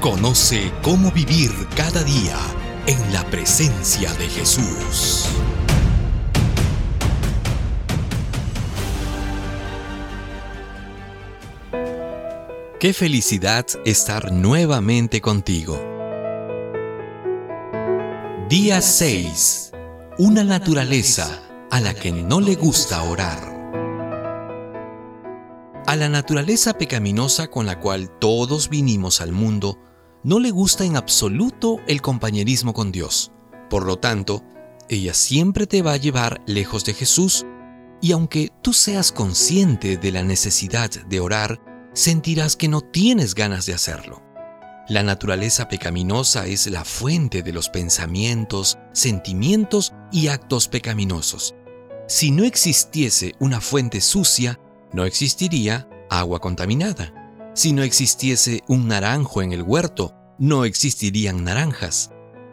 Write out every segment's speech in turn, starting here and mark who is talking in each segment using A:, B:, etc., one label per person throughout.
A: Conoce cómo vivir cada día en la presencia de Jesús. Qué felicidad estar nuevamente contigo. Día 6. Una naturaleza a la que no le gusta orar. La naturaleza pecaminosa con la cual todos vinimos al mundo, no le gusta en absoluto el compañerismo con Dios. Por lo tanto, ella siempre te va a llevar lejos de Jesús y aunque tú seas consciente de la necesidad de orar, sentirás que no tienes ganas de hacerlo. La naturaleza pecaminosa es la fuente de los pensamientos, sentimientos y actos pecaminosos. Si no existiese una fuente sucia, no existiría agua contaminada. Si no existiese un naranjo en el huerto, no existirían naranjas.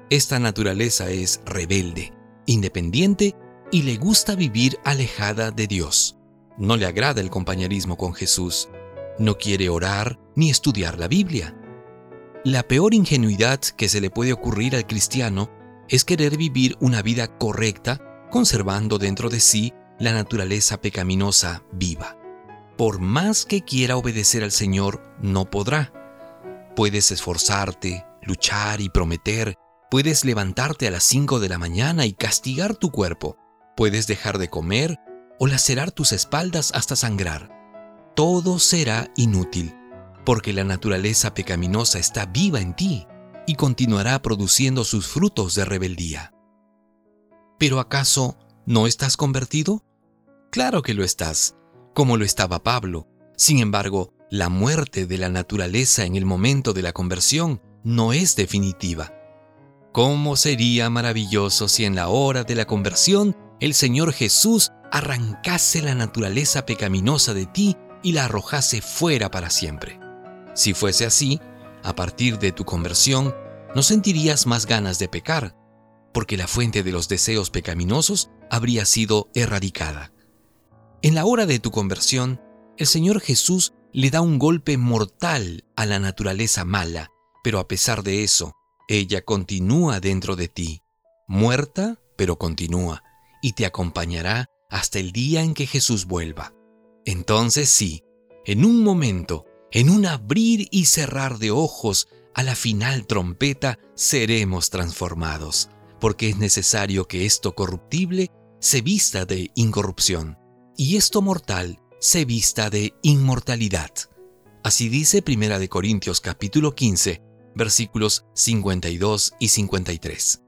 A: Esta naturaleza es rebelde, independiente y le gusta vivir alejada de Dios. No le agrada el compañerismo con Jesús. No quiere orar ni estudiar la Biblia. La peor ingenuidad que se le puede ocurrir al cristiano es querer vivir una vida correcta, conservando dentro de sí la naturaleza pecaminosa viva por más que quiera obedecer al Señor, no podrá. Puedes esforzarte, luchar y prometer, puedes levantarte a las 5 de la mañana y castigar tu cuerpo, puedes dejar de comer o lacerar tus espaldas hasta sangrar. Todo será inútil, porque la naturaleza pecaminosa está viva en ti y continuará produciendo sus frutos de rebeldía. ¿Pero acaso no estás convertido? Claro que lo estás como lo estaba Pablo. Sin embargo, la muerte de la naturaleza en el momento de la conversión no es definitiva. ¿Cómo sería maravilloso si en la hora de la conversión el Señor Jesús arrancase la naturaleza pecaminosa de ti y la arrojase fuera para siempre? Si fuese así, a partir de tu conversión, no sentirías más ganas de pecar, porque la fuente de los deseos pecaminosos habría sido erradicada. En la hora de tu conversión, el Señor Jesús le da un golpe mortal a la naturaleza mala, pero a pesar de eso, ella continúa dentro de ti, muerta, pero continúa, y te acompañará hasta el día en que Jesús vuelva. Entonces sí, en un momento, en un abrir y cerrar de ojos, a la final trompeta seremos transformados, porque es necesario que esto corruptible se vista de incorrupción y esto mortal se vista de inmortalidad. Así dice Primera de Corintios capítulo 15, versículos 52 y 53.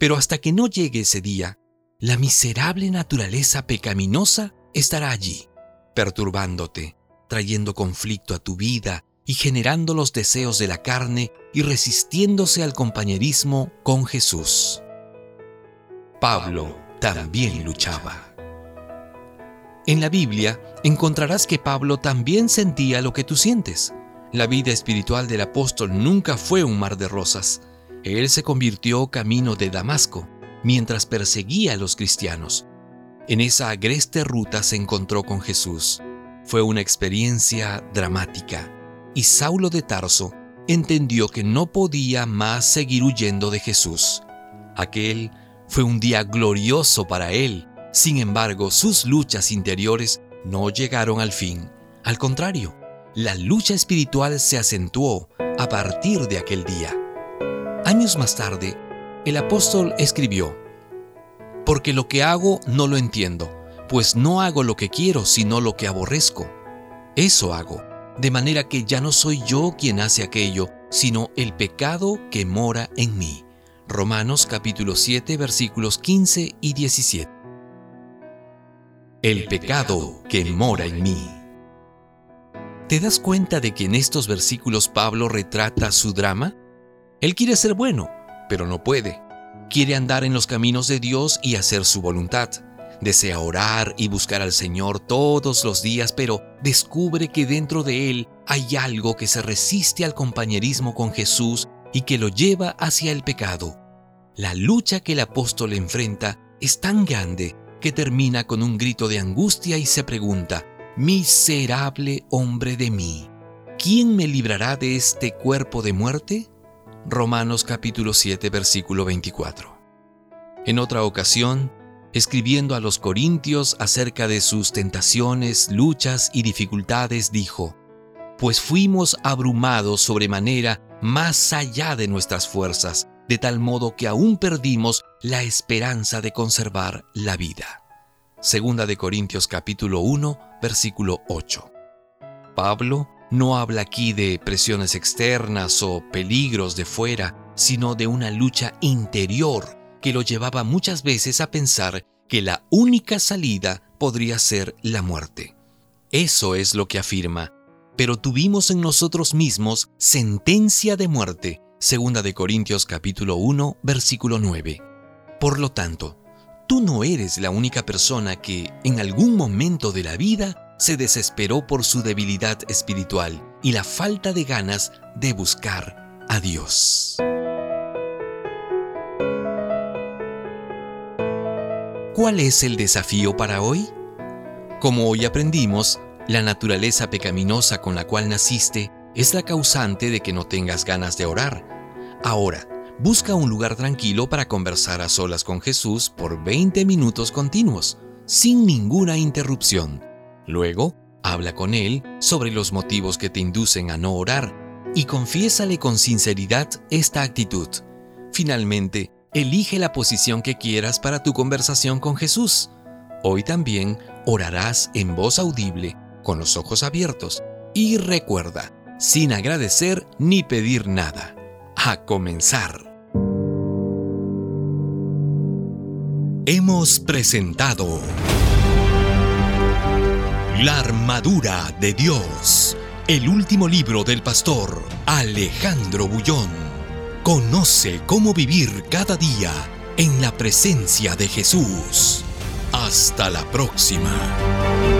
A: Pero hasta que no llegue ese día, la miserable naturaleza pecaminosa estará allí, perturbándote, trayendo conflicto a tu vida y generando los deseos de la carne y resistiéndose al compañerismo con Jesús. Pablo también luchaba. En la Biblia encontrarás que Pablo también sentía lo que tú sientes. La vida espiritual del apóstol nunca fue un mar de rosas. Él se convirtió camino de Damasco mientras perseguía a los cristianos. En esa agreste ruta se encontró con Jesús. Fue una experiencia dramática y Saulo de Tarso entendió que no podía más seguir huyendo de Jesús. Aquel fue un día glorioso para él sin embargo, sus luchas interiores no llegaron al fin. Al contrario, la lucha espiritual se acentuó a partir de aquel día. Años más tarde, el apóstol escribió, Porque lo que hago no lo entiendo, pues no hago lo que quiero, sino lo que aborrezco. Eso hago, de manera que ya no soy yo quien hace aquello, sino el pecado que mora en mí. Romanos capítulo 7 versículos 15 y 17 el pecado que mora en mí. ¿Te das cuenta de que en estos versículos Pablo retrata su drama? Él quiere ser bueno, pero no puede. Quiere andar en los caminos de Dios y hacer su voluntad. Desea orar y buscar al Señor todos los días, pero descubre que dentro de él hay algo que se resiste al compañerismo con Jesús y que lo lleva hacia el pecado. La lucha que el apóstol enfrenta es tan grande que termina con un grito de angustia y se pregunta, Miserable hombre de mí, ¿quién me librará de este cuerpo de muerte? Romanos capítulo 7 versículo 24. En otra ocasión, escribiendo a los Corintios acerca de sus tentaciones, luchas y dificultades, dijo, Pues fuimos abrumados sobremanera más allá de nuestras fuerzas, de tal modo que aún perdimos la esperanza de conservar la vida. Segunda de Corintios capítulo 1, versículo 8. Pablo no habla aquí de presiones externas o peligros de fuera, sino de una lucha interior que lo llevaba muchas veces a pensar que la única salida podría ser la muerte. Eso es lo que afirma, pero tuvimos en nosotros mismos sentencia de muerte, segunda de Corintios capítulo 1, versículo 9. Por lo tanto, tú no eres la única persona que en algún momento de la vida se desesperó por su debilidad espiritual y la falta de ganas de buscar a Dios. ¿Cuál es el desafío para hoy? Como hoy aprendimos, la naturaleza pecaminosa con la cual naciste es la causante de que no tengas ganas de orar. Ahora, busca un lugar tranquilo para conversar a solas con Jesús por 20 minutos continuos, sin ninguna interrupción. Luego, habla con Él sobre los motivos que te inducen a no orar y confiésale con sinceridad esta actitud. Finalmente, elige la posición que quieras para tu conversación con Jesús. Hoy también orarás en voz audible, con los ojos abiertos, y recuerda, sin agradecer ni pedir nada. A comenzar. Hemos presentado La armadura de Dios, el último libro del pastor Alejandro Bullón. Conoce cómo vivir cada día en la presencia de Jesús. Hasta la próxima.